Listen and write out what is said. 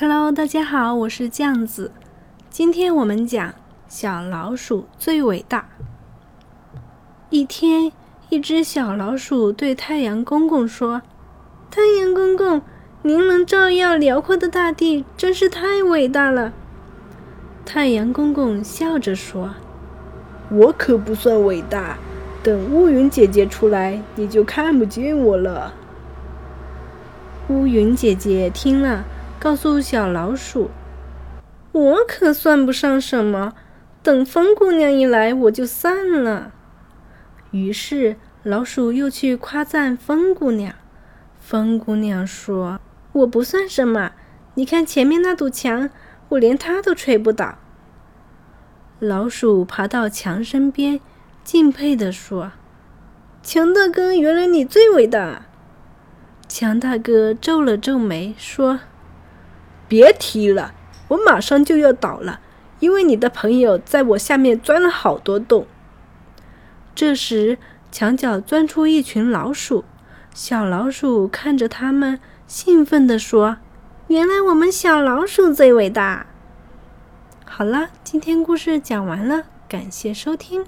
Hello，大家好，我是酱子。今天我们讲小老鼠最伟大。一天，一只小老鼠对太阳公公说：“太阳公公，您能照耀辽阔的大地，真是太伟大了。”太阳公公笑着说：“我可不算伟大，等乌云姐姐出来，你就看不见我了。”乌云姐姐听了。告诉小老鼠：“我可算不上什么，等风姑娘一来，我就散了。”于是老鼠又去夸赞风姑娘。风姑娘说：“我不算什么，你看前面那堵墙，我连它都吹不倒。”老鼠爬到墙身边，敬佩地说：“强大哥，原来你最伟大。”强大哥皱了皱眉，说。别提了，我马上就要倒了，因为你的朋友在我下面钻了好多洞。这时，墙角钻出一群老鼠，小老鼠看着他们，兴奋地说：“原来我们小老鼠最伟大！”好了，今天故事讲完了，感谢收听。